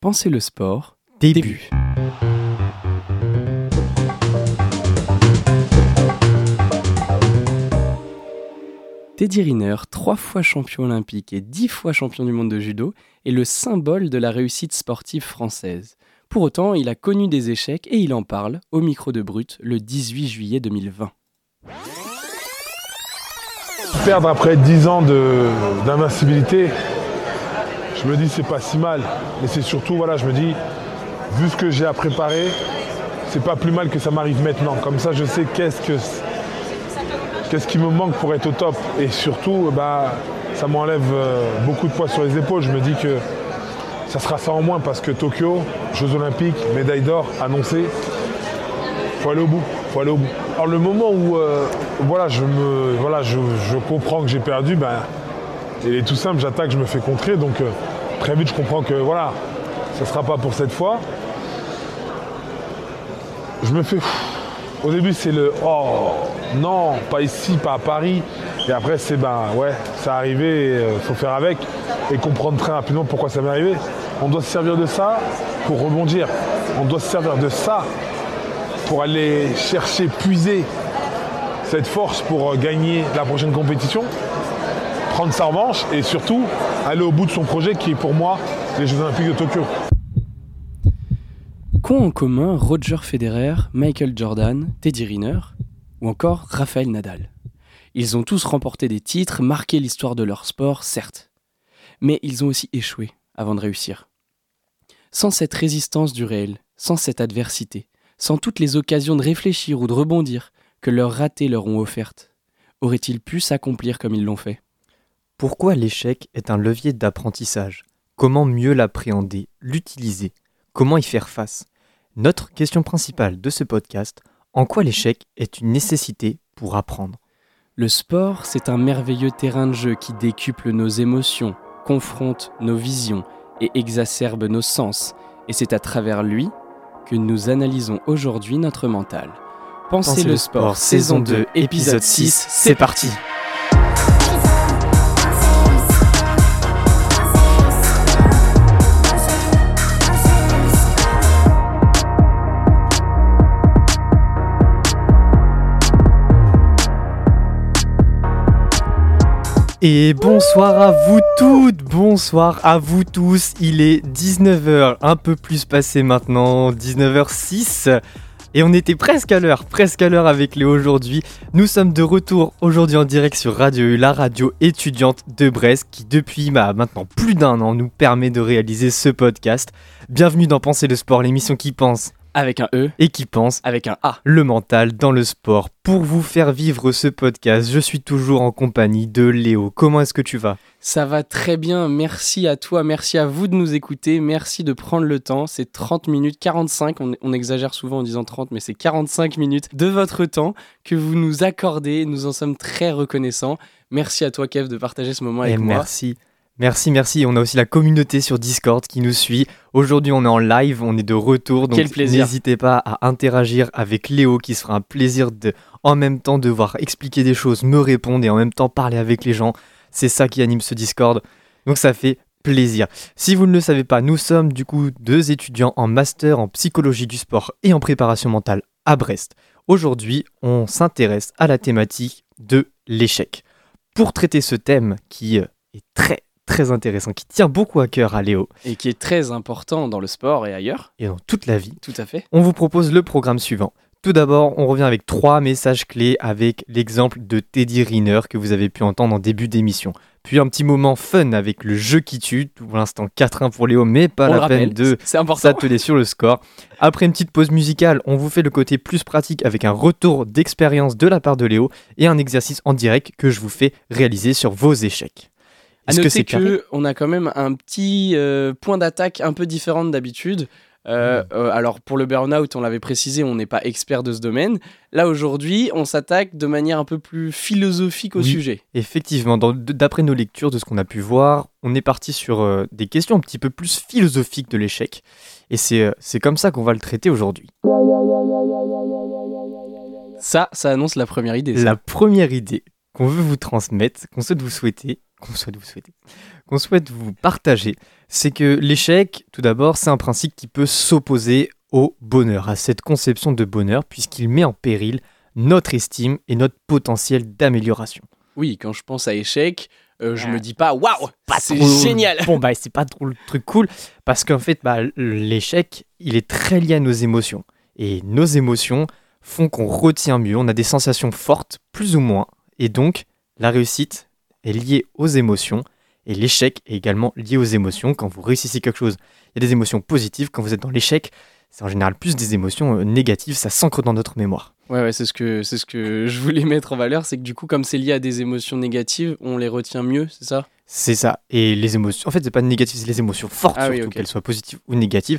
Pensez le sport. Début. Teddy Riner, trois fois champion olympique et dix fois champion du monde de judo, est le symbole de la réussite sportive française. Pour autant, il a connu des échecs et il en parle au micro de Brut le 18 juillet 2020. Perdre après 10 ans de- d'invincibilité, je me dis c'est pas si mal. Mais c'est surtout, voilà, je me dis, vu ce que j'ai à préparer, c'est pas plus mal que ça m'arrive maintenant. Comme ça, je sais qu'est-ce que qu'est-ce qui me manque pour être au top. Et surtout, bah, ça m'enlève euh, beaucoup de poids sur les épaules. Je me dis que ça sera ça en moins parce que Tokyo, Jeux Olympiques, médaille d'or annoncée, faut aller au bout, faut aller au bout. Alors le moment où euh, voilà, je, me, voilà, je, je comprends que j'ai perdu, ben, il est tout simple, j'attaque, je me fais contrer, donc euh, très vite je comprends que voilà, ça ne sera pas pour cette fois. Je me fais. Au début c'est le oh non, pas ici, pas à Paris. Et après c'est ben ouais, ça arrivé, il faut faire avec et comprendre très rapidement pourquoi ça m'est arrivé. On doit se servir de ça pour rebondir. On doit se servir de ça pour aller chercher, puiser cette force pour euh, gagner la prochaine compétition, prendre sa revanche et surtout aller au bout de son projet qui est pour moi les Jeux Olympiques de Tokyo. Qu'ont en commun Roger Federer, Michael Jordan, Teddy Riner ou encore Rafael Nadal? Ils ont tous remporté des titres, marqué l'histoire de leur sport, certes. Mais ils ont aussi échoué avant de réussir. Sans cette résistance du réel, sans cette adversité, sans toutes les occasions de réfléchir ou de rebondir que leurs ratés leur ont offertes, auraient-ils pu s'accomplir comme ils l'ont fait? Pourquoi l'échec est un levier d'apprentissage? Comment mieux l'appréhender, l'utiliser? Comment y faire face? Notre question principale de ce podcast, en quoi l'échec est une nécessité pour apprendre? Le sport, c'est un merveilleux terrain de jeu qui décuple nos émotions, confronte nos visions et exacerbe nos sens. Et c'est à travers lui que nous analysons aujourd'hui notre mental. Pensez, le, sport, saison 2, épisode 6, c'est parti Et bonsoir à vous toutes, bonsoir à vous tous. Il est 19h, un peu plus passé maintenant, 19h06. Et on était presque à l'heure, presque à l'heure avec Léo aujourd'hui. Nous sommes de retour aujourd'hui en direct sur Radio U, la radio étudiante de Brest, qui depuis bah, maintenant plus d'un an nous permet de réaliser ce podcast. Bienvenue dans Penser le sport, l'émission qui pense Avec un E, et qui pense avec un A. le mental dans le sport. Pour vous faire vivre ce podcast, je suis toujours en compagnie de Léo. Comment est-ce que tu vas? Ça va très bien, merci à toi, merci à vous de nous écouter, merci de prendre le temps. C'est 30 minutes, 45, on, on exagère souvent en disant 30, mais c'est 45 minutes de votre temps que vous nous accordez. Nous en sommes très reconnaissants. Merci à toi, Kev, de partager ce moment Et avec moi. merci. Merci, merci. On a aussi la communauté sur Discord qui nous suit. Aujourd'hui, on est en live, on est de retour. Donc Quel plaisir. N'hésitez pas à interagir avec Léo qui sera un plaisir de, en même temps, devoir expliquer des choses, me répondre et en même temps parler avec les gens. C'est ça qui anime ce Discord. Donc ça fait plaisir. Si vous ne le savez pas, nous sommes du coup deux étudiants en master en psychologie du sport et en préparation mentale à Brest. Aujourd'hui, on s'intéresse à la thématique de l'échec. Pour traiter ce thème qui euh, est très très intéressant, qui tient beaucoup à cœur à Léo Et qui est très important dans le sport et ailleurs. et dans toute la vie, Tout à fait. on vous propose le programme suivant. Tout d'abord, on revient avec trois messages clés avec l'exemple de Teddy Riner que vous avez pu entendre en début d'émission. Puis un petit moment fun avec le jeu qui tue, pour l'instant 4-1 pour Léo, mais pas on la peine rappelle, de s'atteler sur le score. Après une petite pause musicale, on vous fait le côté plus pratique avec un retour d'expérience de la part de Léo et un exercice en direct que je vous fais réaliser sur vos échecs. À Est-ce que noter c'est que on a quand même un petit euh, point d'attaque un peu différent d'habitude. Euh, Hmm. euh, alors pour le burn-out, on l'avait précisé, on n'est pas expert de ce domaine. Là aujourd'hui, on s'attaque de manière un peu plus philosophique au Oui. sujet. Effectivement, d'après nos lectures, de ce qu'on a pu voir, on est parti sur euh, des questions un petit peu plus philosophiques de l'échec. Et c'est c'est comme ça qu'on va le traiter aujourd'hui. Ça, ça annonce la première idée. ça. La première idée qu'on veut vous transmettre, qu'on souhaite vous souhaiter, qu'on souhaite vous souhaiter, qu'on souhaite vous partager, c'est que l'échec, tout d'abord, c'est un principe qui peut s'opposer au bonheur, à cette conception de bonheur, puisqu'il met en péril notre estime et notre potentiel d'amélioration. Oui, quand je pense à échec, euh, je Ah. me dis pas waouh, c'est génial. Bon, bah, c'est pas trop le truc cool, parce qu'en fait, bah, l'échec, il est très lié à nos émotions. Et nos émotions font qu'on retient mieux, on a des sensations fortes, plus ou moins. Et donc, la réussite est liée aux émotions, et l'échec est également lié aux émotions. Quand vous réussissez quelque chose, il y a des émotions positives. Quand vous êtes dans l'échec, c'est en général plus des émotions euh, négatives, ça s'ancre dans notre mémoire. Ouais, ouais, c'est ce que c'est ce que je voulais mettre en valeur, c'est que du coup, comme c'est lié à des émotions négatives, on les retient mieux, c'est ça? C'est ça. Et les émotions, en fait, c'est pas négatif, c'est les émotions fortes, Ah oui, surtout, qu'elles soient positives ou négatives.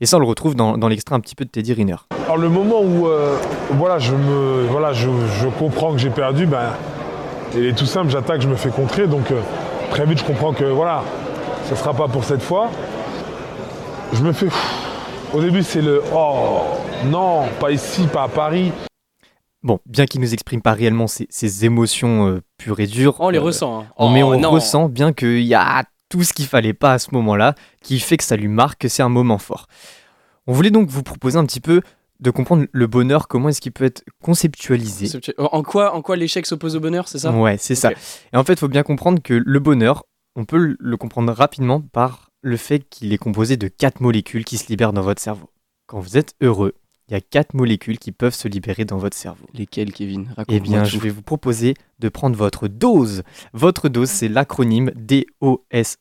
Et ça, on le retrouve dans, dans l'extrait un petit peu de Teddy Riner. Alors le moment où euh, voilà, je, me, voilà, je, je comprends que j'ai perdu, ben, il est tout simple, j'attaque, je me fais contrer. Donc euh, très vite, je comprends que voilà, ça ne sera pas pour cette fois. Je me fais... Au début, c'est le « Oh, non, pas ici, pas à Paris ». Bon, bien qu'il nous exprime pas réellement ces, ces émotions euh, pures et dures, On les euh, ressent. hein. on- mais Oh, on non. ressent bien qu'il y a tout ce qu'il fallait pas à ce moment-là, qui fait que ça lui marque, que c'est un moment fort. On voulait donc vous proposer un petit peu de comprendre le bonheur, comment est-ce qu'il peut être conceptualisé. En quoi, en quoi l'échec s'oppose au bonheur, c'est ça? Ouais, c'est ça. Et en fait, il faut bien comprendre que le bonheur, on peut le comprendre rapidement par le fait qu'il est composé de quatre molécules qui se libèrent dans votre cerveau. Quand vous êtes heureux, il y a quatre molécules qui peuvent se libérer dans votre cerveau. Lesquels, Kevin? Eh bien, je vais vous proposer de prendre votre dose. Votre dose, c'est l'acronyme DOSE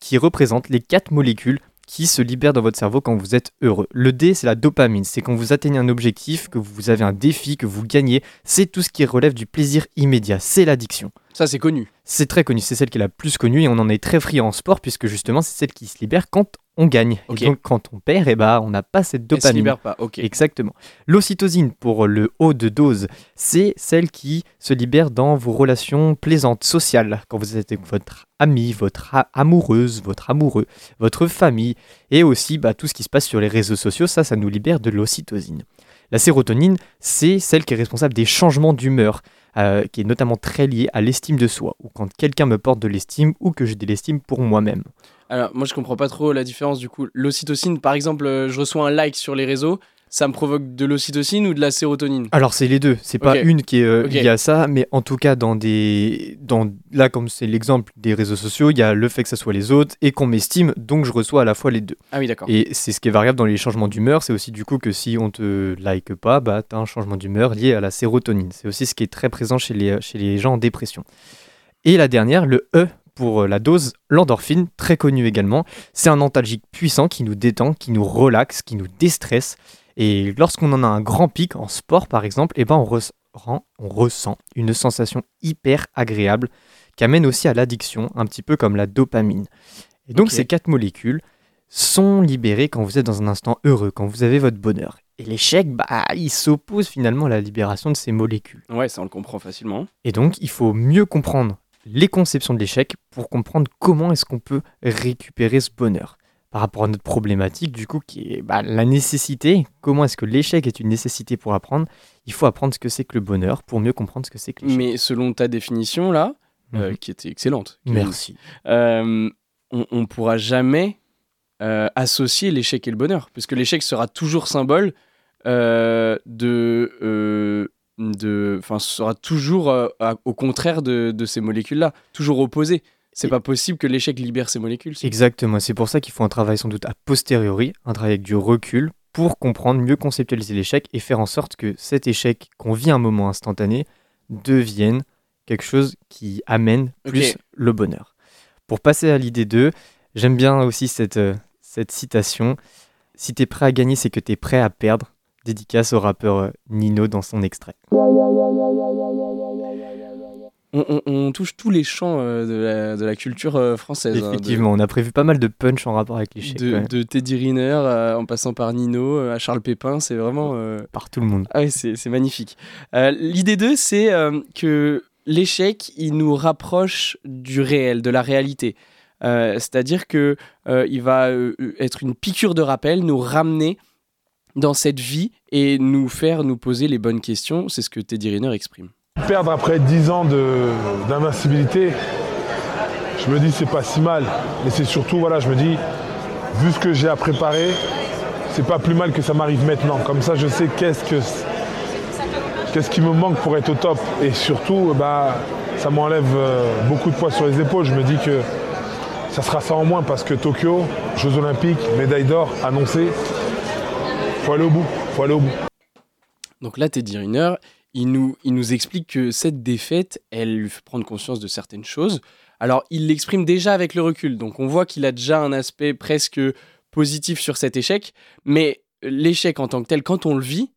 qui représente les quatre molécules qui se libèrent dans votre cerveau quand vous êtes heureux. Le D, c'est la dopamine. C'est quand vous atteignez un objectif, que vous avez un défi, que vous gagnez. C'est tout ce qui relève du plaisir immédiat. C'est l'addiction. Ça, c'est connu. C'est très connu, c'est celle qui est la plus connue et on en est très friand en sport puisque justement c'est celle qui se libère quand on gagne. Et donc quand on perd, eh ben, on n'a pas cette Elle se dopamine. libère pas, ok. Exactement. L'ocytosine pour le haut de dose, c'est celle qui se libère dans vos relations plaisantes, sociales, quand vous êtes avec votre ami, votre amoureuse, votre amoureux, votre famille, et aussi bah, tout ce qui se passe sur les réseaux sociaux, ça, ça nous libère de l'ocytosine. La sérotonine, c'est celle qui est responsable des changements d'humeur, euh, qui est notamment très liée à l'estime de soi, ou quand quelqu'un me porte de l'estime, ou que j'ai de l'estime pour moi-même. Alors, moi, je comprends pas trop la différence du coup. L'ocytocine, par exemple, euh, je reçois un like sur les réseaux, ça me provoque de l'ocytocine ou de la sérotonine? Alors c'est les deux, c'est pas une qui est euh, liée à ça, mais en tout cas dans des, dans là comme c'est l'exemple des réseaux sociaux, il y a le fait que ça soit les autres et qu'on m'estime, donc je reçois à la fois les deux. Ah oui, d'accord. Et c'est ce qui est variable dans les changements d'humeur, c'est aussi du coup que si on te like pas, bah t'as un changement d'humeur lié à la sérotonine. C'est aussi ce qui est très présent chez les, chez les gens en dépression. Et la dernière, le E pour euh, la dose, l'endorphine, très connue également. C'est un antalgique puissant qui nous détend, qui nous relaxe, qui nous déstresse. Et lorsqu'on en a un grand pic en sport par exemple, eh ben on, ressent une sensation hyper agréable qui amène aussi à l'addiction, un petit peu comme la dopamine. Et donc ces quatre molécules sont libérées quand vous êtes dans un instant heureux, quand vous avez votre bonheur. Et l'échec, bah, il s'oppose finalement à la libération de ces molécules. Ouais, ça, on le comprend facilement. Et donc, il faut mieux comprendre les conceptions de l'échec pour comprendre comment est-ce qu'on peut récupérer ce bonheur. Par rapport à notre problématique, du coup, qui est bah, la nécessité, comment est-ce que l'échec est une nécessité pour apprendre Il faut apprendre ce que c'est que le bonheur pour mieux comprendre ce que c'est que l'échec. Mais selon ta définition, là, euh, Mhm. qui était excellente, Merci. euh, on, on pourra jamais euh, associer l'échec et le bonheur, puisque l'échec sera toujours symbole de, de, enfin, sera toujours euh, à- au contraire de, de ces molécules-là, toujours opposé. C'est pas possible que l'échec libère ces molécules. Exactement, c'est pour ça qu'il faut un travail sans doute a posteriori, un travail avec du recul pour comprendre, mieux conceptualiser l'échec et faire en sorte que cet échec qu'on vit à un moment instantané devienne quelque chose qui amène plus le bonheur. Pour passer à l'idée 2, j'aime bien aussi cette, euh, cette citation. Si t'es prêt à gagner, c'est que t'es prêt à perdre. Dédicace au rappeur euh, Nino dans son extrait. On, on- on touche tous les champs euh, de, la, de la culture euh, française. hein, de- Effectivement, on a prévu pas mal de punch en rapport avec l'échec. de, Teddy Riner euh, en passant par Nino à Charles Pépin, c'est vraiment. Par tout le monde. Ah oui, c'est magnifique. L'idée 2, c'est que l'échec, il nous rapproche du réel, de la réalité. C'est-à-dire que il va être une piqûre de rappel, nous ramener dans cette vie et nous faire nous poser les bonnes questions. C'est ce que Teddy Riner exprime. Perdre après 10 ans d'invincibilité, je me dis c'est pas si mal. Mais c'est surtout, voilà, je me dis, vu ce que j'ai à préparer, c'est pas plus mal que ça m'arrive maintenant. Comme ça, je sais qu'est-ce que qu'est-ce qui me manque pour être au top. Et surtout, bah, ça m'enlève euh, beaucoup de poids sur les épaules. Je me dis que ça sera ça en moins parce que Tokyo, Jeux Olympiques, médaille d'or annoncée, faut aller au bout, faut aller au bout. Donc là, Teddy Riner, il nous, il nous explique que cette défaite, elle lui fait prendre conscience de certaines choses. Alors, il l'exprime déjà avec le recul, donc on voit qu'il a déjà un aspect presque positif sur cet échec, mais l'échec en tant que tel, quand on le vit,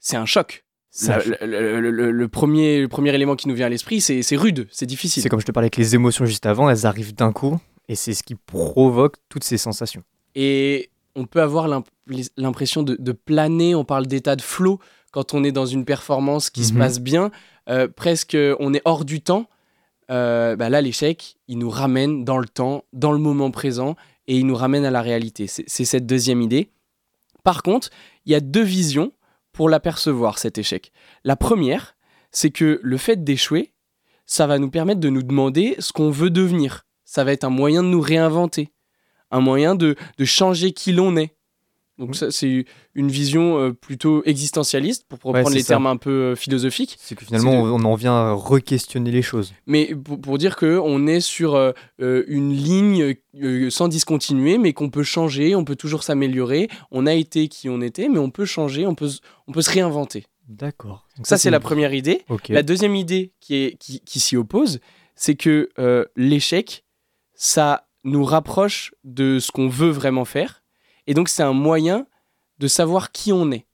c'est un choc. Ça- Le, le- le- le premier, le premier élément qui nous vient à l'esprit, c'est c'est rude, c'est difficile. C'est comme je te parlais avec les émotions juste avant, elles arrivent d'un coup et c'est ce qui provoque toutes ces sensations. Et on peut avoir l'imp- l'impression de, de planer, on parle d'état de flow quand on est dans une performance qui se Mhm. passe bien, euh, presque on est hors du temps. Euh, bah là, l'échec, il nous ramène dans le temps, dans le moment présent, et il nous ramène à la réalité. C'est cette deuxième idée. Par contre, il y a deux visions pour l'apercevoir, cet échec. La première, c'est que le fait d'échouer, ça va nous permettre de nous demander ce qu'on veut devenir. Ça va être un moyen de nous réinventer, un moyen de, de changer qui l'on est. Donc ça, c'est une vision euh, plutôt existentialiste, pour reprendre les ça. termes un peu euh, philosophiques. C'est que finalement, C'est on en vient à re-questionner les choses. Mais pour, pour dire qu'on est sur euh, une ligne sans discontinuer, mais qu'on peut changer, on peut toujours s'améliorer. On a été qui on était, mais on peut changer, on peut, se- on peut se réinventer. D'accord. Ça, c'est la première idée. La deuxième idée qui, est, qui, qui s'y oppose, c'est que l'échec, ça nous rapproche de ce qu'on veut vraiment faire. Et donc, c'est un moyen de savoir qui on est.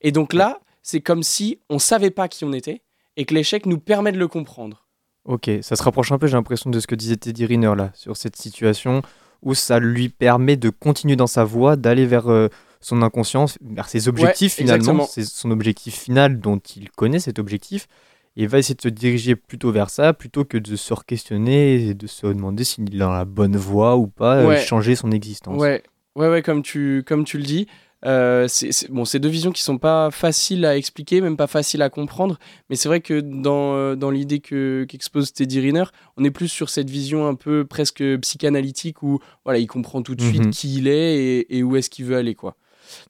Et donc là, c'est comme si on savait pas qui on était et que l'échec nous permet de le comprendre. Ok, ça se rapproche un peu, j'ai l'impression, de ce que disait Teddy Riner là, sur cette situation où ça lui permet de continuer dans sa voie, d'aller vers euh, son inconscience, vers ses objectifs finalement. C'est son objectif final dont il connaît cet objectif. Et il va essayer de se diriger plutôt vers ça, plutôt que de se re-questionner et de se demander s'il est dans la bonne voie ou pas, euh, Ouais. changer son existence. Ouais, ouais, ouais, comme tu, comme tu le dis. Euh, c'est bon, deux visions qui sont pas faciles à expliquer, même pas faciles à comprendre. Mais c'est vrai que dans, euh, dans l'idée que qu'expose Teddy Riner, on est plus sur cette vision un peu presque psychanalytique où voilà, il comprend tout de suite Mhm. qui il est et, et où est-ce qu'il veut aller, quoi.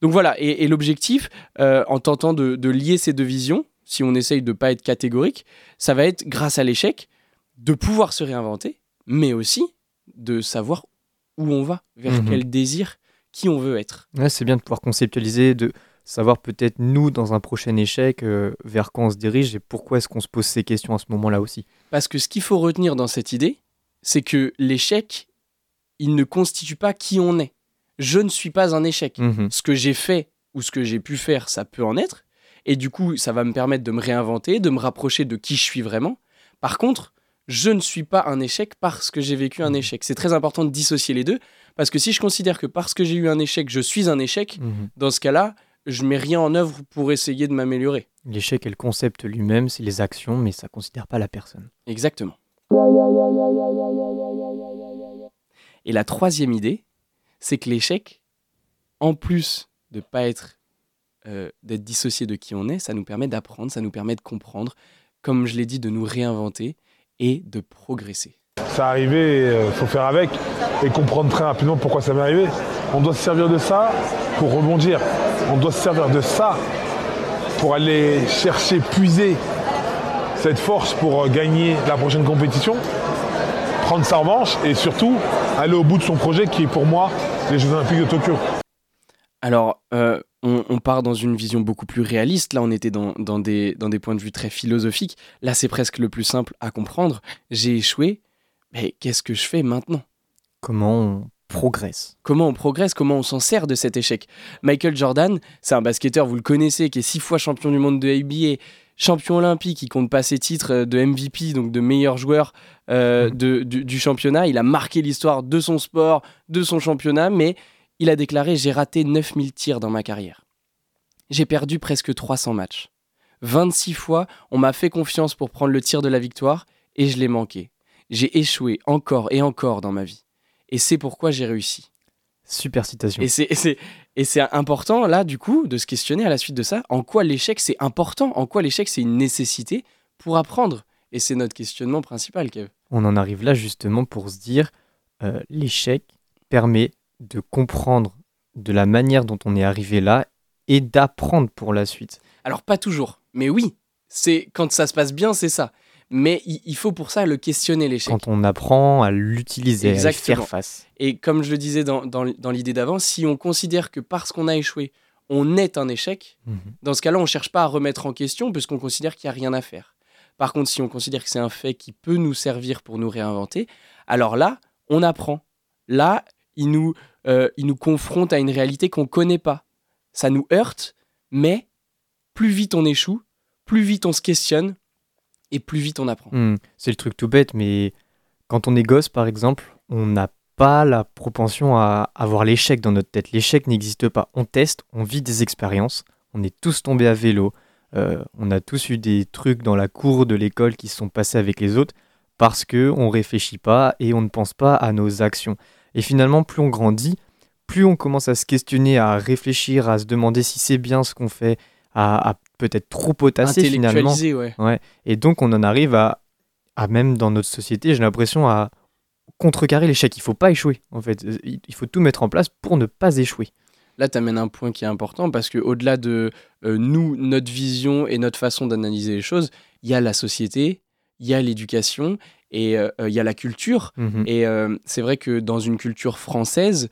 Donc voilà, et, et l'objectif, euh, en tentant de, de lier ces deux visions, si on essaye de pas être catégorique, ça va être grâce à l'échec de pouvoir se réinventer, mais aussi de savoir où on va, vers Mhm. quel désir, qui on veut être. Ouais, c'est bien de pouvoir conceptualiser, de savoir peut-être nous, dans un prochain échec, euh, vers quoi on se dirige et pourquoi est-ce qu'on se pose ces questions à ce moment-là aussi. Parce que ce qu'il faut retenir dans cette idée, c'est que l'échec, il ne constitue pas qui on est. Je ne suis pas un échec. Mhm. Ce que j'ai fait ou ce que j'ai pu faire, ça peut en être. Et du coup, ça va me permettre de me réinventer, de me rapprocher de qui je suis vraiment. Par contre, je ne suis pas un échec parce que j'ai vécu un Mhm. échec. C'est très important de dissocier les deux. Parce que si je considère que parce que j'ai eu un échec, je suis un échec, Mhm. dans ce cas-là, je mets rien en œuvre pour essayer de m'améliorer. L'échec est le concept lui-même, c'est les actions, mais ça ne considère pas la personne. Exactement. Et la troisième idée, c'est que l'échec, en plus de pas être euh, d'être dissocié de qui on est, ça nous permet d'apprendre, ça nous permet de comprendre, comme je l'ai dit, de nous réinventer et de progresser. Ça arrivé, il faut faire avec et comprendre très rapidement pourquoi ça m'est arrivé. On doit se servir de ça pour rebondir. On doit se servir de ça pour aller chercher, puiser cette force pour euh, gagner la prochaine compétition, prendre sa revanche et surtout aller au bout de son projet qui est pour moi les Jeux Olympiques de Tokyo. Alors, euh, on, on part dans une vision beaucoup plus réaliste. Là, on était dans, dans des, dans des points de vue très philosophiques. Là, c'est presque le plus simple à comprendre. J'ai échoué, mais qu'est-ce que je fais maintenant? Comment on progresse? Comment on progresse, comment on s'en sert de cet échec? Michael Jordan, c'est un basketteur, vous le connaissez, qui est six fois champion du monde de ABA, champion olympique, il compte pas ses titres euh, de MVP, donc de meilleur joueur euh, de- du, du championnat. Il a marqué l'histoire de son sport, de son championnat, mais il a déclaré J'ai raté 9000 tirs dans ma carrière. J'ai perdu presque 300 matchs. 26 fois, on m'a fait confiance pour prendre le tir de la victoire et je l'ai manqué. J'ai échoué encore et encore dans ma vie. Et c'est pourquoi j'ai réussi. Super citation. Et c'est, important, là, du coup, de se questionner à la suite de ça, en quoi l'échec, c'est important, en quoi l'échec, c'est une nécessité pour apprendre? Et c'est notre questionnement principal, Kev. On en arrive là justement pour se dire, euh, l'échec permet de comprendre de la manière dont on est arrivé là et d'apprendre pour la suite. Alors pas toujours, mais oui, c'est quand ça se passe bien, c'est ça. Mais il, faut pour ça le questionner l'échec. Quand on apprend à l'utiliser, à faire face. Et comme je le disais dans, dans, dans l'idée d'avant, si on considère que parce qu'on a échoué, on est un échec, Mhm. dans ce cas-là, on ne cherche pas à remettre en question puisqu'on considère qu'il n'y a rien à faire. Par contre, si on considère que c'est un fait qui peut nous servir pour nous réinventer, alors là, on apprend. Là, il nous, euh, nous confronte à une réalité qu'on ne connaît pas. Ça nous heurte, mais plus vite on échoue, plus vite on se questionne et plus vite on apprend. Hmm, C'est le truc tout bête, mais quand on est gosse, par exemple, on n'a pas la propension à avoir l'échec dans notre tête. L'échec n'existe pas. On teste, on vit des expériences. On est tous tombés à vélo. euh, on a tous eu des trucs dans la cour de l'école qui se sont passés avec les autres parce que on réfléchit pas et on ne pense pas à nos actions. Et finalement, plus on grandit, plus on commence à se questionner, à réfléchir, à se demander si c'est bien ce qu'on fait, à, à peut-être trop potasser finalement. Intellectualisé, ouais. Et donc, on en arrive à, à même dans notre société, j'ai l'impression, à contrecarrer l'échec. Il faut pas échouer, en fait. Il il faut tout mettre en place pour ne pas échouer. Là, tu amènes un point qui est important parce que au-delà de euh, nous, notre vision et notre façon d'analyser les choses, il y a la société, il y a l'éducation et euh, euh, il y a la culture. Mhm. Et euh, c'est vrai que dans une culture française,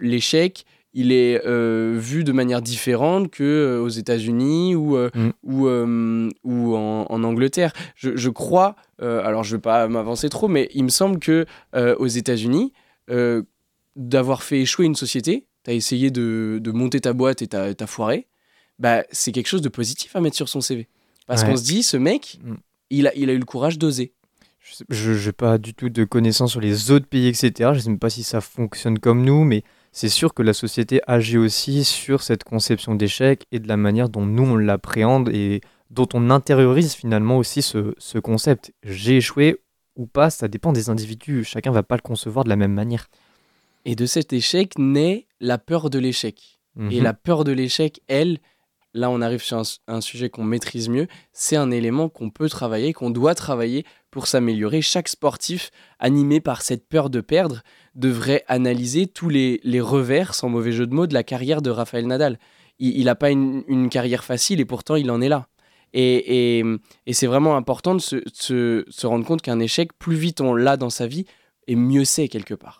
l'échec, il est euh, vu de manière différente que euh, aux États-Unis ou, euh, Mm. ou, ou en, en Angleterre. Je, je crois, alors je ne vais pas m'avancer trop, mais il me semble que aux États-Unis, d'avoir fait échouer une société, tu as essayé de, de monter ta boîte et t'as as foiré, bah, c'est quelque chose de positif à mettre sur son CV. Parce Ouais. qu'on se dit, ce mec, Mm. il, a, il a eu le courage d'oser. Je n'ai pas du tout de connaissances sur les autres pays, etc. Je ne sais même pas si ça fonctionne comme nous, mais c'est sûr que la société agit aussi sur cette conception d'échec et de la manière dont nous, on l'appréhende et dont on intériorise finalement aussi ce, ce concept. J'ai échoué ou pas, ça dépend des individus. Chacun va pas le concevoir de la même manière. Et de cet échec naît la peur de l'échec. Et Mhm. la peur de l'échec, elle, là on arrive sur un, sujet qu'on maîtrise mieux, c'est un élément qu'on peut travailler, qu'on doit travailler pour s'améliorer. Chaque sportif animé par cette peur de perdre devrait analyser tous les, revers, sans mauvais jeu de mots, de la carrière de Raphaël Nadal. Il n'a pas une, carrière facile et pourtant il en est là. Et, c'est vraiment important de se, de se rendre compte qu'un échec, plus vite on l'a dans sa vie, et mieux c'est quelque part.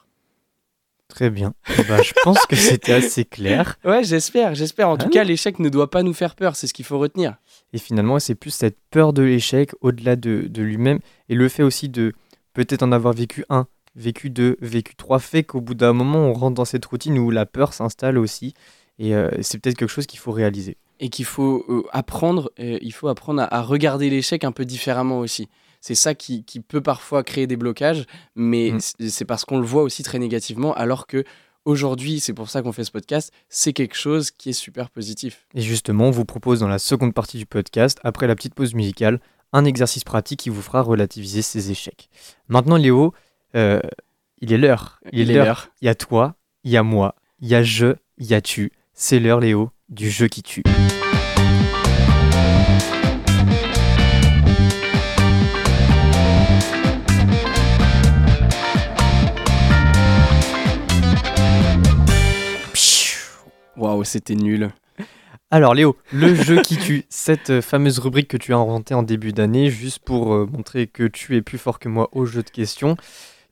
Très bien. Ben, je pense que c'était assez clair. Ouais, j'espère, j'espère. En Ah tout non. cas, l'échec ne doit pas nous faire peur, c'est ce qu'il faut retenir. Et finalement, c'est plus cette peur de l'échec au-delà de, de lui-même et le fait aussi de peut-être en avoir vécu un, vécu deux, vécu trois, fait qu'au bout d'un moment, on rentre dans cette routine où la peur s'installe aussi. Et euh, c'est peut-être quelque chose qu'il faut réaliser. Et qu'il faut euh, apprendre, euh, il faut apprendre à, à regarder l'échec un peu différemment aussi. C'est ça qui, qui peut parfois créer des blocages, mais Mm. c'est- c'est parce qu'on le voit aussi très négativement, alors que aujourd'hui, c'est pour ça qu'on fait ce podcast, c'est quelque chose qui est super positif. Et justement, on vous propose dans la seconde partie du podcast, après la petite pause musicale, un exercice pratique qui vous fera relativiser ces échecs. Maintenant, Léo, euh, il est l'heure. Il est l'heure. Il y a toi, il y a moi, il y a je, il y a tu. C'est l'heure, Léo, du jeu qui tue. Waouh, c'était nul. Alors Léo, le jeu qui tue, cette fameuse rubrique que tu as inventée en début d'année, juste pour euh, montrer que tu es plus fort que moi au jeu de questions.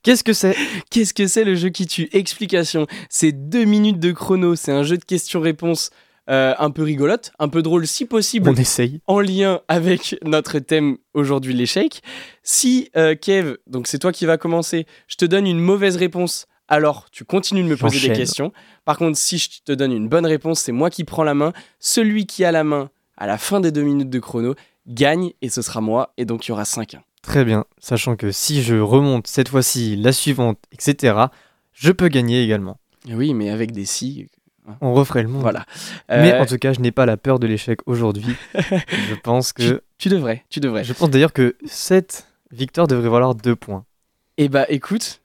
Qu'est-ce que c'est? Qu'est-ce que c'est le jeu qui tue? Explication. C'est deux minutes de chrono, c'est un jeu de questions-réponses euh, un peu rigolote, un peu drôle si possible. On essaye. en lien avec notre thème aujourd'hui, l'échec. Si, euh, Kev, donc c'est toi qui vas commencer, je te donne une mauvaise réponse, alors tu continues de me poser des questions. Par contre, si je te donne une bonne réponse, c'est moi qui prends la main. Celui qui a la main à la fin des deux minutes de chrono gagne et ce sera moi, et donc il y aura 5-1. Très bien, sachant que si je remonte cette fois-ci, la suivante, etc., je peux gagner également. Oui, mais avec des si. On referait le monde. Voilà. Mais Euh, en tout cas, je n'ai pas la peur de l'échec aujourd'hui. je pense tu, que. tu devrais, tu devrais. Je pense d'ailleurs que cette victoire devrait valoir deux points. Eh bah écoute,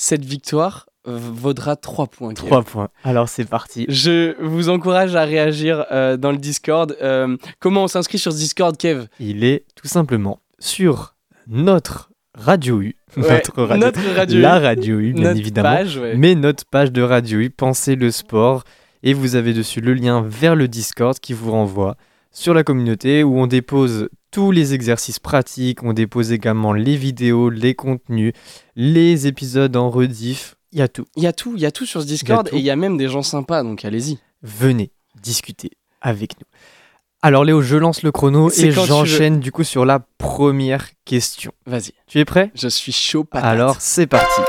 cette victoire vaudra 3 points. Kev. Trois points. Alors c'est parti. Je vous encourage à réagir euh, dans le Discord. Euh, comment on s'inscrit sur ce Discord, Kev? Il est tout simplement sur notre Radio U. Ouais, notre radio. notre radio. La Radio U, bien Notre évidemment. page, ouais. Mais notre page de Radio U, Pensez le sport. Et vous avez dessus le lien vers le Discord qui vous renvoie sur la communauté où on dépose tous les exercices pratiques, on dépose également les vidéos, les contenus, les épisodes en rediff, il y a tout. Il y a tout, il y a tout sur ce Discord et il y a même des gens sympas, donc allez-y. Venez discuter avec nous. Alors Léo, je lance le chrono et j'enchaîne du coup sur la première question. Vas-y, Tu es prêt? Je suis chaud patate. Alors c'est parti.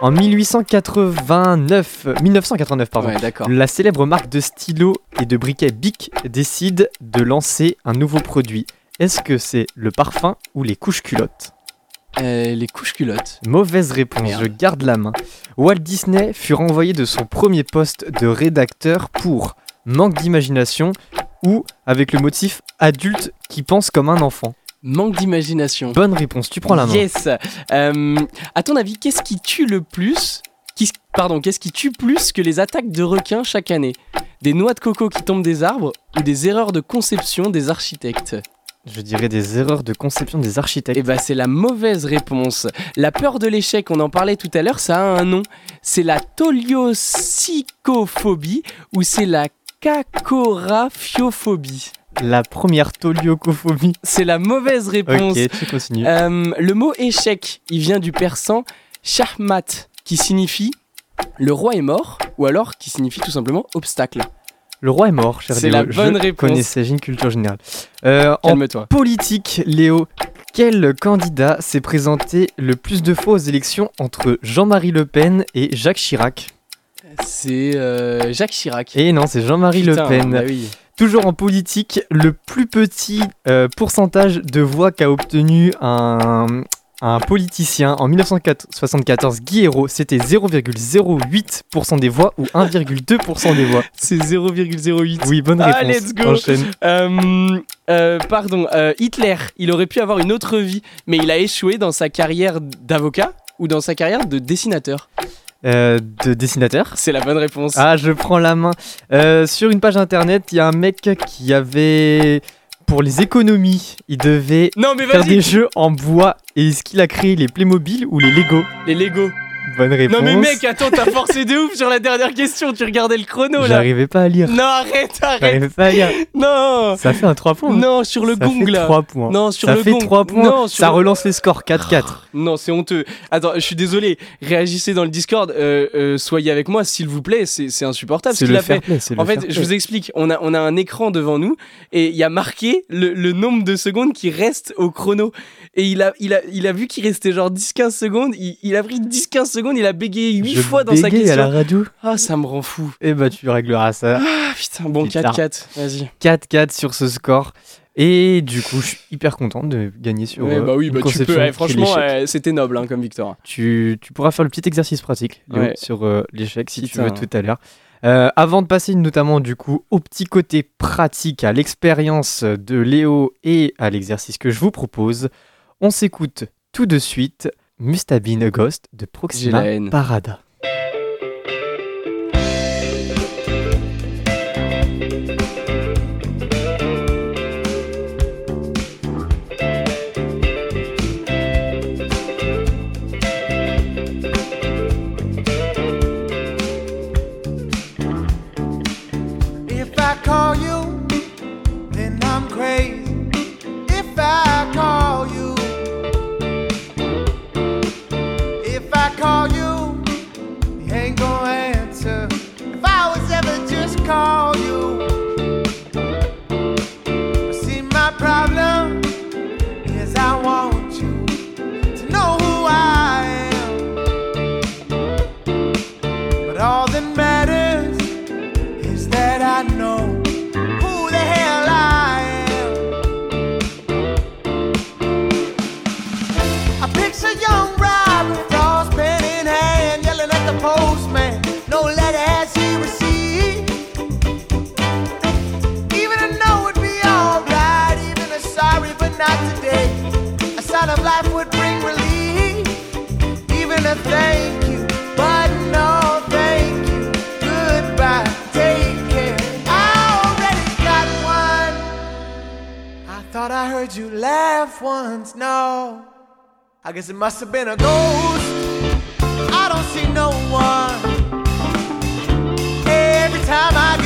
En 1889, 1989 pardon, ouais, la célèbre marque de stylo et de briquet Bic décide de lancer un nouveau produit. Est-ce que c'est le parfum ou les couches culottes Euh, les couches culottes. Mauvaise réponse, Merde. je garde la main. Walt Disney fut renvoyé de son premier poste de rédacteur pour manque d'imagination ou avec le motif adulte qui pense comme un enfant. Manque d'imagination. Bonne réponse, tu prends la main. Yes. Euh, à ton avis, qu'est-ce qui tue le plus qui- Pardon, qu'est-ce qui tue plus que les attaques de requins chaque année? Des noix de coco qui tombent des arbres ou des erreurs de conception des architectes? Je dirais des erreurs de conception des architectes. Eh ben, c'est la mauvaise réponse. La peur de l'échec, on en parlait tout à l'heure, ça a un nom. C'est la toliosicophobie ou c'est la cacoraphiophobie? La première toliocophobie. C'est la mauvaise réponse. Ok, tu continues. Euh, le mot échec, il vient du persan shahmat, qui signifie le roi est mort, ou alors qui signifie tout simplement obstacle. Le roi est mort, cher c'est la bonne Je réponse. connaissais, j'ai une culture générale. Euh, en politique, Léo, quel candidat s'est présenté le plus de fois aux élections entre Jean-Marie Le Pen et Jacques Chirac? C'est euh, Jacques Chirac. Et non, c'est Jean-Marie Le Pen. bah oui. Toujours en politique, le plus petit euh, pourcentage de voix qu'a obtenu un, un politicien en 1974, Guy Hérault, c'était 0,08% des voix ou 1,2% des voix. C'est 0,08. Oui, bonne Ah, réponse. let's go. Enchaîne. Euh, euh, pardon, euh, Hitler, il aurait pu avoir une autre vie, mais il a échoué dans sa carrière d'avocat ou dans sa carrière de dessinateur. Euh, de dessinateur C'est la bonne réponse. Ah, je prends la main. Euh, sur une page internet, il y a un mec qui avait. Pour les économies, il devait non mais faire des jeux en bois. Et est-ce qu'il a créé les Playmobil ou les Lego? Les Lego. Bonne réponse. Non mais mec, attends, t'as forcé de ouf sur la dernière question, tu regardais le chrono là. J'arrivais pas à lire. Non, arrête, arrête. J'arrivais pas à lire. Non. Ça fait un 3 points. hein. Non, sur le Ça gong fait là. 3 points. Non, sur ça le fait gong. 3 points. Non, ça le- relance les scores 4-4. Non, c'est honteux. Attends, je suis désolé. Réagissez dans le Discord. euh, euh, soyez avec moi, s'il vous plaît. C'est c'est insupportable ce qu'il le a fait. play. En fait, je vous explique. On a, on a un écran devant nous et il y a marqué le, le nombre de secondes qui restent au chrono. Et il a, il a, il a vu qu'il restait genre 10-15 secondes. Il, il a pris 10-15 secondes. Il a bégayé 8 Je fois dans sa bégaye à la question. radio. Ah, ça me rend fou. Et bah, tu régleras ça. Ah, putain. Bon, Putain. 4-4. Vas-y. 4-4 sur ce score. Et du coup, je suis hyper content de gagner sur. Ouais, euh, bah oui, bah tu peux. eh, franchement, eh, c'était noble hein, comme victoire. tu, tu pourras faire le petit exercice pratique Léo, Ouais. sur euh, l'échec si tu veux tout à l'heure. Euh, avant de passer notamment du coup au petit côté pratique, à l'expérience de Léo et à l'exercice que je vous propose, on s'écoute tout de suite Mustabine Ghost de Proxima. Parada. I already got one. I thought I heard you laugh once, no. I guess it must have been a ghost. I don't see no one. Every time I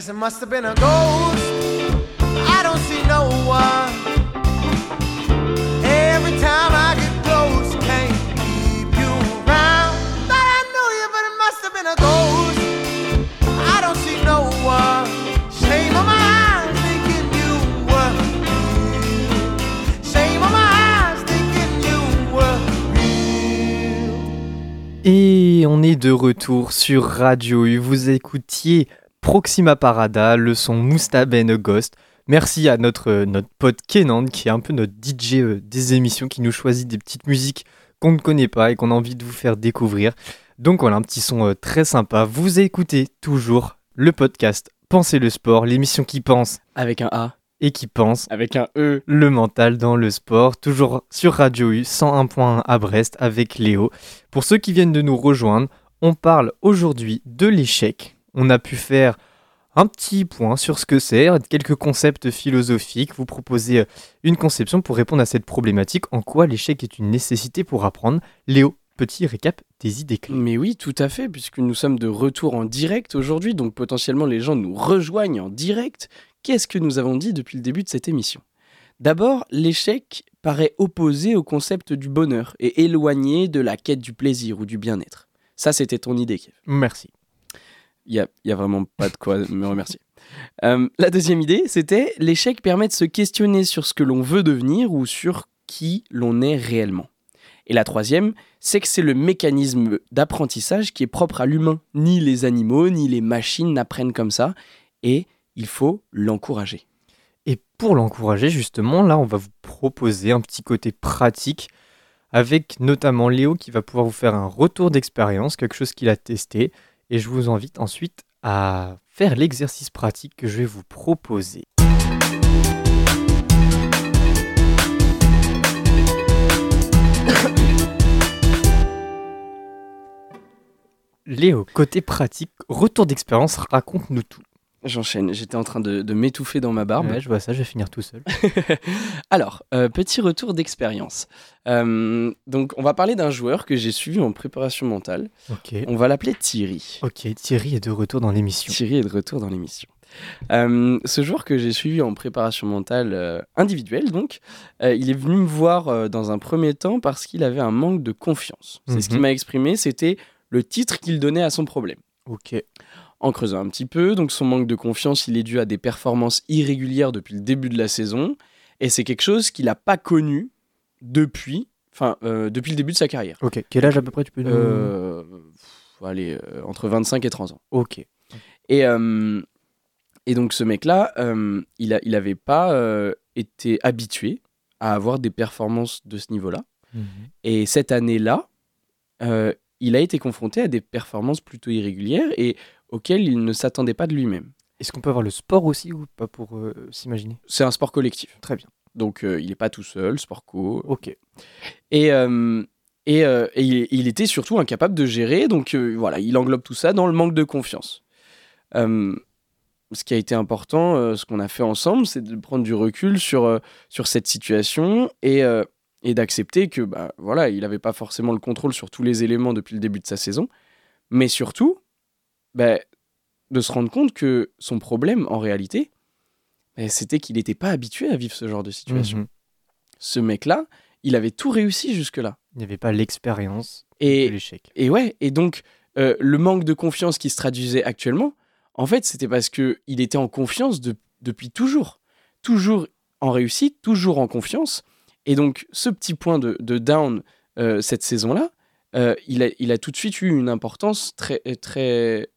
guess it must have been a ghost. I don't see no one. Every time I get close, can't keep you around. Thought I knew you, but it must have been a ghost. I don't see no one. Shame on my eyes, thinking you were real. Shame on my eyes, thinking you were real. Et on est de retour sur Radio U. Vous écoutiez Proxima Parada, le son Moustaben Ghost. Merci à notre, notre pote Kenan, qui est un peu notre DJ euh, des émissions, qui nous choisit des petites musiques qu'on ne connaît pas et qu'on a envie de vous faire découvrir. Donc voilà, un petit son euh, très sympa. Vous écoutez toujours le podcast Pensez le sport, l'émission qui pense Avec un A, et qui pense avec un E. le mental dans le sport, toujours sur Radio U 101.1 à Brest avec Léo. Pour ceux qui viennent de nous rejoindre, on parle aujourd'hui de l'échec. On a pu faire un petit point sur ce que c'est, quelques concepts philosophiques, vous proposer euh, une conception pour répondre à cette problématique, en quoi l'échec est une nécessité pour apprendre? Léo, petit récap des idées clés. Mais oui, tout à fait, puisque nous sommes de retour en direct aujourd'hui, donc potentiellement les gens nous rejoignent en direct. Qu'est-ce que nous avons dit depuis le début de cette émission? D'abord, l'échec paraît opposé au concept du bonheur et éloigné de la quête du plaisir ou du bien-être. Ça, c'était ton idée, Kev. Merci. Il n'y a, y a vraiment pas de quoi me remercier. Euh, la deuxième idée, c'était l'échec permet de se questionner sur ce que l'on veut devenir ou sur qui l'on est réellement. Et la troisième, c'est que c'est le mécanisme d'apprentissage qui est propre à l'humain. Ni les animaux, ni les machines n'apprennent comme ça, et il faut l'encourager. Et pour l'encourager, justement, là, on va vous proposer un petit côté pratique avec notamment Léo qui va pouvoir vous faire un retour d'expérience, quelque chose qu'il a testé. Et je vous invite ensuite à faire l'exercice pratique que je vais vous proposer. Léo, côté pratique, retour d'expérience, raconte-nous tout. J'enchaîne, j'étais en train de, de m'étouffer dans ma barbe. Ouais, je vois ça, je vais finir tout seul. Alors, euh, petit retour d'expérience. Euh, donc, on va parler d'un joueur que j'ai suivi en préparation mentale. On va l'appeler Thierry. Ok, Thierry est de retour dans l'émission. Thierry est de retour dans l'émission. Euh, ce joueur que j'ai suivi en préparation mentale individuelle, donc, il est venu me voir dans un premier temps parce qu'il avait un manque de confiance. C'est ce qu'il Mhm. m'a exprimé, c'était le titre qu'il donnait à son problème. Ok. En creusant un petit peu, donc son manque de confiance, il est dû à des performances irrégulières depuis le début de la saison, et c'est quelque chose qu'il n'a pas connu depuis, enfin, euh, depuis le début de sa carrière. Ok. Quel âge à peu près tu peux nous... Euh, pff, allez, euh, entre 25 et 30 ans. Ok. Et, euh, et donc ce mec-là, il n'avait il avait pas été habitué à avoir des performances de ce niveau-là. Mhm. Et cette année-là, il a été confronté à des performances plutôt irrégulières. Et auquel il ne s'attendait pas de lui-même. Est-ce qu'on peut avoir le sport aussi ou pas pour euh, s'imaginer? C'est un sport collectif. Très bien. Donc euh, il n'est pas tout seul, sport co. Ok. Et, euh, et, et il, il était surtout incapable de gérer, donc voilà, il englobe tout ça dans le manque de confiance. Ce qui a été important, ce qu'on a fait ensemble, c'est de prendre du recul sur, sur cette situation et, et d'accepter que bah, voilà, il n'avait pas forcément le contrôle sur tous les éléments depuis le début de sa saison, mais surtout bah, de se rendre compte que son problème, en réalité, bah, c'était qu'il n'était pas habitué à vivre ce genre de situation. Mhm. Ce mec-là, il avait tout réussi jusque-là. Il n'y avait pas l'expérience Et, de l'échec. et ouais, et donc euh, le manque de confiance qui se traduisait actuellement, en fait, c'était parce que il était en confiance de- depuis toujours, toujours en réussite, toujours en confiance. Et donc ce petit point de, de down euh, cette saison-là, euh, il, a, il a tout de suite eu une importance très très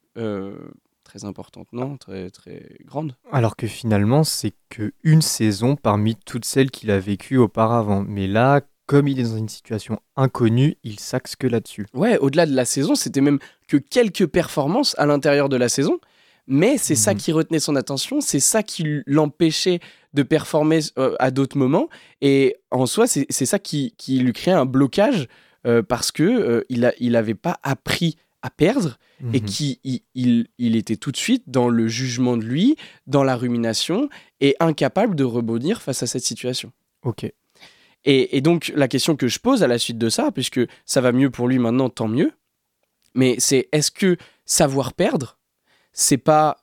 très importante, non, très très grande. Alors que finalement, c'est que une saison parmi toutes celles qu'il a vécues auparavant. Mais là, comme il est dans une situation inconnue, il s'axe que là-dessus. Ouais, au-delà de la saison, c'était même que quelques performances à l'intérieur de la saison. Mais c'est ça Mhm. qui retenait son attention, c'est ça qui l'empêchait de performer euh, à d'autres moments. Et en soi, c'est ça qui, qui lui créait un blocage euh, parce que euh, il a- il pas appris à perdre et Mhm. qu'il il, il- il était tout de suite dans le jugement de lui, dans la rumination et incapable de rebondir face à cette situation. Ok. Et, et donc, la question que je pose à la suite de ça, puisque ça va mieux pour lui maintenant, tant mieux, mais c'est est-ce que savoir perdre, c'est pas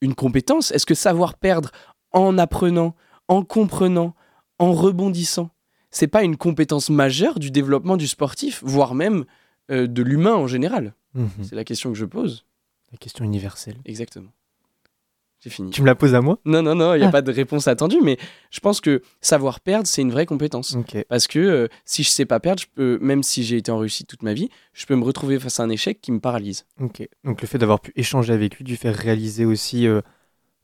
une compétence? Est-ce que savoir perdre en apprenant, en comprenant, en rebondissant, c'est pas une compétence majeure du développement du sportif, voire même euh, de l'humain en général? Mhm. C'est la question que je pose. La question universelle. Exactement. J'ai fini. Tu me la poses à moi? Non, non, non, il n'y a Ah. pas de réponse attendue, mais je pense que savoir perdre, c'est une vraie compétence. Parce que euh, si je sais pas perdre, je peux, même si j'ai été en réussite toute ma vie, je peux me retrouver face à un échec qui me paralyse. Ok. Donc le fait d'avoir pu échanger avec lui, du faire réaliser aussi euh,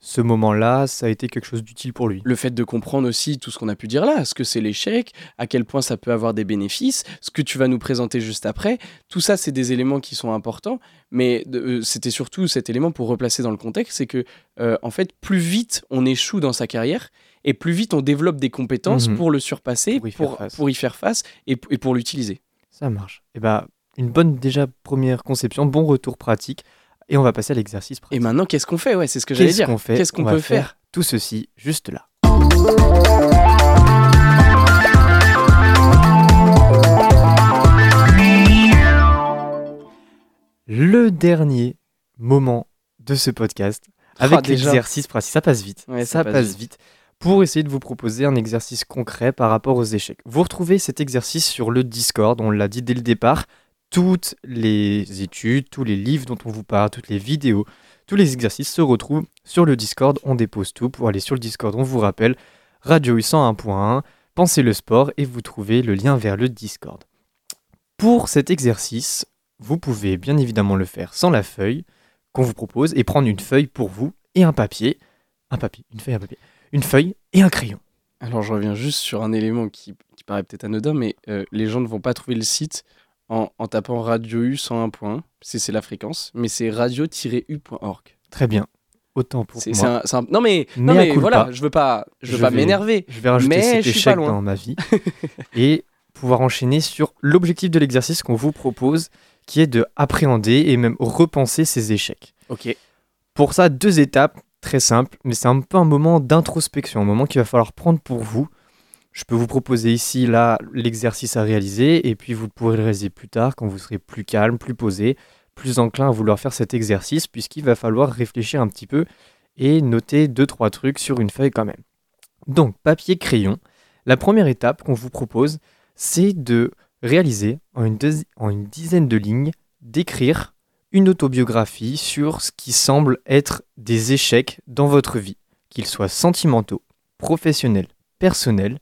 ce moment-là, ça a été quelque chose d'utile pour lui. Le fait de comprendre aussi tout ce qu'on a pu dire là, ce que c'est l'échec, à quel point ça peut avoir des bénéfices, ce que tu vas nous présenter juste après, tout ça, c'est des éléments qui sont importants, mais euh, c'était surtout cet élément pour replacer dans le contexte, c'est que, euh, en fait, plus vite on échoue dans sa carrière, et plus vite on développe des compétences Mhm. pour le surpasser, Pour y faire pour, face. pour y faire face et, et pour l'utiliser. Ça marche. Et bah, une bonne déjà première conception, bon retour pratique. Et on va passer à l'exercice pratique. Et maintenant, qu'est-ce qu'on fait? Ouais, c'est ce que j'allais Qu'est-ce dire. qu'on fait Qu'est-ce qu'on On va peut faire? Tout ceci juste là. Le dernier moment de ce podcast avec Ah, déjà. l'exercice pratique. Ça passe vite. Ouais, ça, passe, vite. Pour essayer de vous proposer un exercice concret par rapport aux échecs. Vous retrouvez cet exercice sur le Discord, on l'a dit dès le départ. Toutes les études, tous les livres dont on vous parle, toutes les vidéos, tous les exercices se retrouvent sur le Discord. On dépose tout. Pour aller sur le Discord, on vous rappelle Radio U 101.1, pensez le sport et vous trouvez le lien vers le Discord. Pour cet exercice, vous pouvez bien évidemment le faire sans la feuille qu'on vous propose et prendre une feuille pour vous et un papier. Un papier, une feuille, un papier. Une feuille et un crayon. Alors, je reviens juste sur un élément qui, qui paraît peut-être anodin, mais euh, les gens ne vont pas trouver le site en, en tapant Radio U 101.1, c'est la fréquence, mais c'est radio-u.org. Très bien. Autant pour moi. un, un- Non, mais, non, mais voilà, je veux pas, je veux Je pas m'énerver. Je vais rajouter Mais cet échec dans ma vie et pouvoir enchaîner sur l'objectif de l'exercice qu'on vous propose, qui est de appréhender et même repenser ces échecs. Ok. Pour ça, deux étapes très simples, mais c'est un peu un moment d'introspection, un moment qu'il va falloir prendre pour vous. Je peux vous proposer ici, là, l'exercice à réaliser, et puis vous pourrez le réaliser plus tard quand vous serez plus calme, plus posé, plus enclin à vouloir faire cet exercice, puisqu'il va falloir réfléchir un petit peu et noter deux, trois trucs sur une feuille quand même. Donc, papier, crayon. La première étape qu'on vous propose, c'est de réaliser en une, deuxi- en une dizaine de lignes, d'écrire une autobiographie sur ce qui semble être des échecs dans votre vie, qu'ils soient sentimentaux, professionnels, personnels.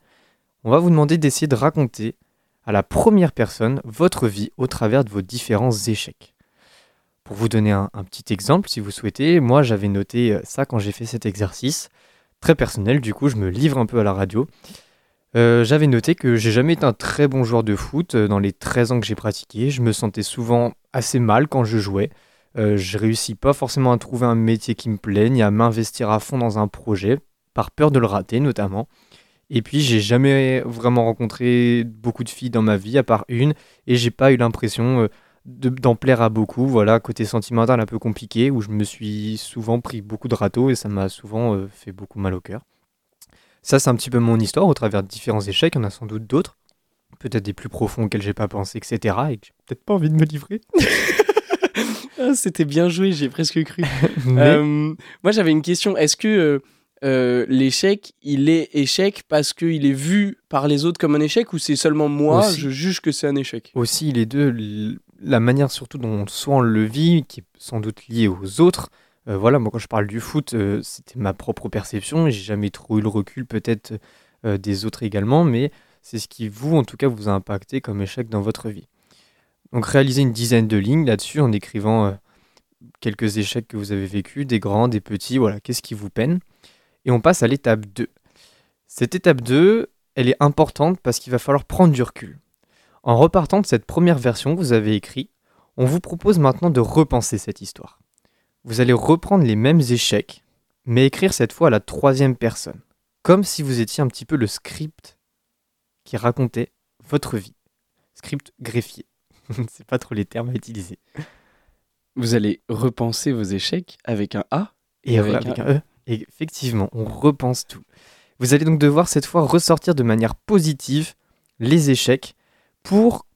On va vous demander d'essayer de raconter à la première personne votre vie au travers de vos différents échecs. Pour vous donner un, petit exemple, si vous souhaitez, moi j'avais noté euh, ça quand j'ai fait cet exercice, très personnel, du coup je me livre un peu à la radio. Euh, j'avais noté que j'ai jamais été un très bon joueur de foot euh, dans les 13 ans que j'ai pratiqué. Je me sentais souvent assez mal quand je jouais. je réussis pas forcément à trouver un métier qui me plaît, ni à m'investir à fond dans un projet, par peur de le rater notamment. Et puis j'ai jamais vraiment rencontré beaucoup de filles dans ma vie, à part une, et j'ai pas eu l'impression euh, de- d'en plaire à beaucoup. Voilà, côté sentimental un peu compliqué, où je me suis souvent pris beaucoup de râteaux et ça m'a souvent euh, fait beaucoup mal au cœur. Ça, c'est un petit peu mon histoire au travers de différents échecs. Il y en a sans doute d'autres, peut-être des plus profonds auxquels j'ai pas pensé, etc. Et que j'ai peut-être pas envie de me livrer. Ah, C'était bien joué, j'ai presque cru. Mais Euh, moi, j'avais une question. Est-ce que euh, euh, l'échec, il est échec parce qu'il est vu par les autres comme un échec ou c'est seulement moi, Aussi. je juge que c'est un échec? Aussi les deux, la manière surtout dont soit on le vit, qui est sans doute liée aux autres. Euh, voilà, moi quand je parle du foot, euh, c'était ma propre perception. et J'ai jamais trop eu le recul peut-être des autres également, mais c'est ce qui vous, en tout cas, vous a impacté comme échec dans votre vie. Donc réaliser une dizaine de lignes là-dessus en écrivant quelques échecs que vous avez vécus, des grands, des petits, voilà, qu'est-ce qui vous peine? Et on passe à l'étape 2. Cette étape 2, elle est importante parce qu'il va falloir prendre du recul. En repartant de cette première version que vous avez écrite, on vous propose maintenant de repenser cette histoire. Vous allez reprendre les mêmes échecs, mais écrire cette fois à la troisième personne, comme si vous étiez un petit peu le script qui racontait votre vie. Script greffier. C'est pas trop les termes à utiliser. Vous allez repenser vos échecs avec un A Et Avec avec, un un E. Effectivement, on repense tout. Vous allez donc devoir cette fois ressortir de manière positive les échecs pour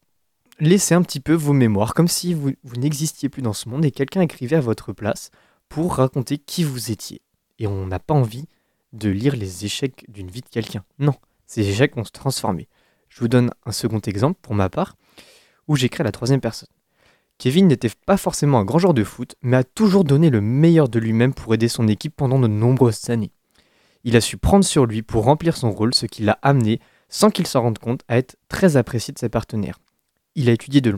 laisser un petit peu vos mémoires, comme si vous, vous n'existiez plus dans ce monde et quelqu'un écrivait à votre place pour raconter qui vous étiez. Et on n'a pas envie de lire les échecs d'une vie de quelqu'un. Non, ces échecs vont se transformer. Je vous donne un second exemple pour ma part, où j'écris à la troisième personne. Kevin n'était pas forcément un grand joueur de foot, mais a toujours donné le meilleur de lui-même pour aider son équipe pendant de nombreuses années. Il a su prendre sur lui pour remplir son rôle, ce qui l'a amené, sans qu'il s'en rende compte, à être très apprécié de ses partenaires. Il a étudié de,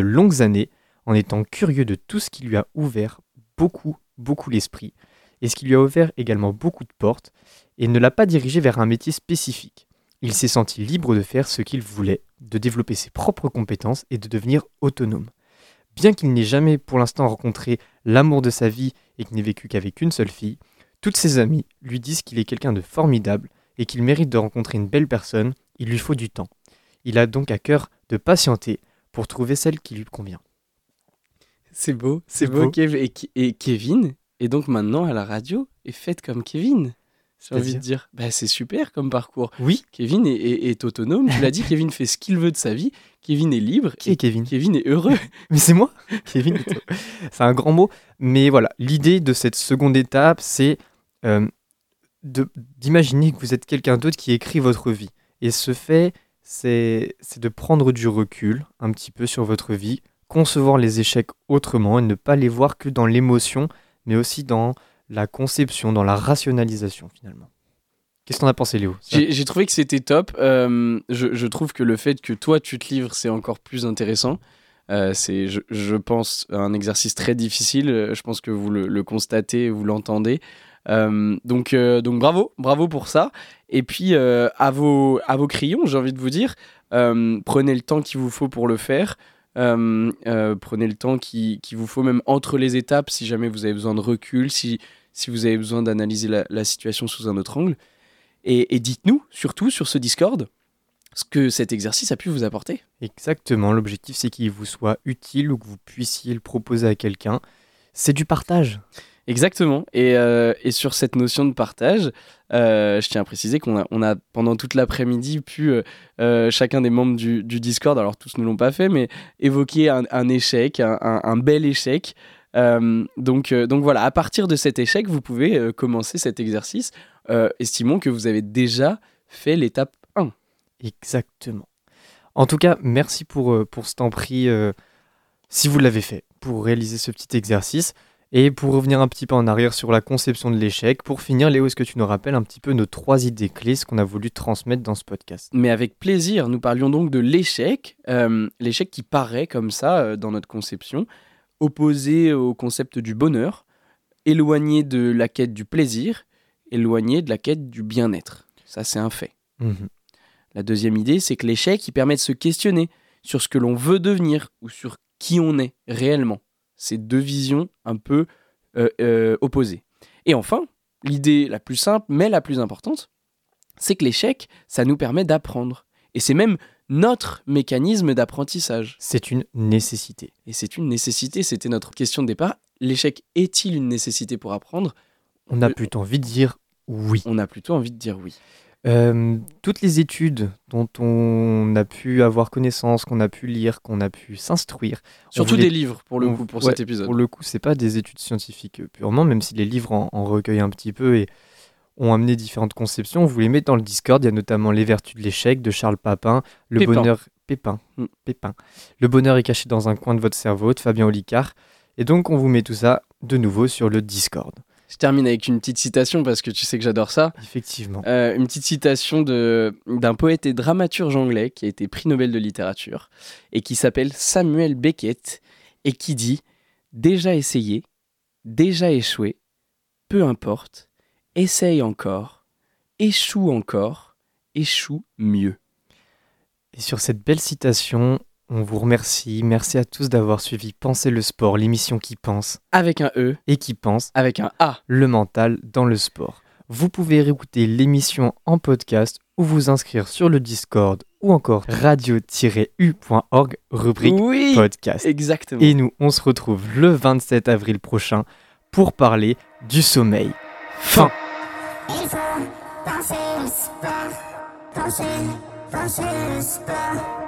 longues années en étant curieux de tout ce qui lui a ouvert beaucoup, beaucoup l'esprit, et ce qui lui a ouvert également beaucoup de portes, et ne l'a pas dirigé vers un métier spécifique. Il s'est senti libre de faire ce qu'il voulait, de développer ses propres compétences et de devenir autonome. Bien qu'il n'ait jamais pour l'instant rencontré l'amour de sa vie et qu'il n'ait vécu qu'avec une seule fille, toutes ses amies lui disent qu'il est quelqu'un de formidable et qu'il mérite de rencontrer une belle personne, il lui faut du temps. Il a donc à cœur de patienter pour trouver celle qui lui convient. C'est beau, c'est beau, beau. Kev. Et, Ke- et Kevin est donc maintenant à la radio et faites comme Kevin. J'ai envie de dire, bah, c'est super comme parcours. Oui, Kevin est, est- est autonome, tu l'as dit, Kevin fait ce qu'il veut de sa vie, Kevin est libre qui est Kevin? Kevin est heureux. Mais c'est moi Kevin est- C'est un grand mot. Mais voilà, l'idée de cette seconde étape, c'est euh, d'imaginer que vous êtes quelqu'un d'autre qui écrit votre vie. Et ce fait, c'est c'est de prendre du recul un petit peu sur votre vie, concevoir les échecs autrement et ne pas les voir que dans l'émotion, mais aussi dans la conception, dans la rationalisation finalement. Qu'est-ce que t'en as pensé Léo? J'ai trouvé que c'était top. Euh, je, trouve que le fait que toi tu te livres, c'est encore plus intéressant. Euh, c'est, je, pense, un exercice très difficile. Euh, Je pense que vous le, constatez, vous l'entendez. Donc, donc bravo, bravo pour ça. Et puis à, vos, à vos crayons, j'ai envie de vous dire, prenez le temps qu'il vous faut pour le faire. Prenez le temps qu'il vous faut même entre les étapes si jamais vous avez besoin de recul, si, si vous avez besoin d'analyser la, la situation sous un autre angle. Et, et dites-nous, surtout sur ce Discord, ce que cet exercice a pu vous apporter. Exactement, l'objectif c'est qu'il vous soit utile ou que vous puissiez le proposer à quelqu'un. C'est du partage. Exactement. Et, euh, et sur cette notion de partage, euh, je tiens à préciser qu'on a, on a pendant toute l'après-midi pu, euh, chacun des membres du, du Discord, alors tous ne l'ont pas fait, mais évoquer un, un échec, un, un- un bel échec. Euh, donc, euh, donc voilà, à partir de cet échec, vous pouvez euh, commencer cet exercice. Estimons que vous avez déjà fait l'étape 1. Exactement. En tout cas, merci pour, pour ce temps pris, si vous l'avez fait, pour réaliser ce petit exercice. Et pour revenir un petit peu en arrière sur la conception de l'échec, pour finir, Léo, est-ce que tu nous rappelles un petit peu nos trois idées clés, ce qu'on a voulu transmettre dans ce podcast? Mais avec plaisir, nous parlions donc de l'échec, l'échec qui paraît comme ça dans notre conception, opposé au concept du bonheur, éloigné de la quête du plaisir, éloigné de la quête du bien-être. Ça, c'est un fait. Mhm. La deuxième idée, c'est que l'échec, il permet de se questionner sur ce que l'on veut devenir ou sur qui on est réellement. Ces deux visions un peu euh, euh, opposées. Et enfin, l'idée la plus simple, mais la plus importante, c'est que l'échec, ça nous permet d'apprendre. Et c'est même notre mécanisme d'apprentissage. C'est une nécessité. Et c'est une nécessité, c'était notre question de départ. L'échec est-il une nécessité pour apprendre? On a plutôt envie de dire oui. On a plutôt envie de dire oui. Euh, toutes les études dont on a pu avoir connaissance, qu'on a pu lire, qu'on a pu s'instruire, Surtout voulait- des livres, pour le on- coup, pour ouais, cet épisode. Pour le coup, c'est pas des études scientifiques euh, purement, même si les livres en, en recueillent un petit peu et ont amené différentes conceptions. Vous les mettez dans le Discord. Il y a notamment Les Vertus de l'échec de Charles Papin, Le Pépin. bonheur Pépin, Mm. Pépin. Le bonheur est caché dans un coin de votre cerveau de Fabien Olicard. Et donc, on vous met tout ça de nouveau sur le Discord. Je termine avec une petite citation parce que tu sais que j'adore ça. Effectivement. Euh, une petite citation d'un poète et dramaturge anglais qui a été prix Nobel de littérature et qui s'appelle Samuel Beckett et qui dit Déjà essayé, déjà échoué, peu importe, essaye encore, échoue encore, échoue mieux. Et sur cette belle citation, on vous remercie. Merci à tous d'avoir suivi Penser le sport, l'émission qui pense Avec un E, et qui pense avec un A. le mental dans le sport. Vous pouvez réécouter l'émission en podcast ou vous inscrire sur le Discord ou encore radio-u.org rubrique Oui, podcast. exactement. Et nous, on se retrouve le 27 avril prochain pour parler du sommeil. Fin. Il faut penser le sport, penser, penser le sport.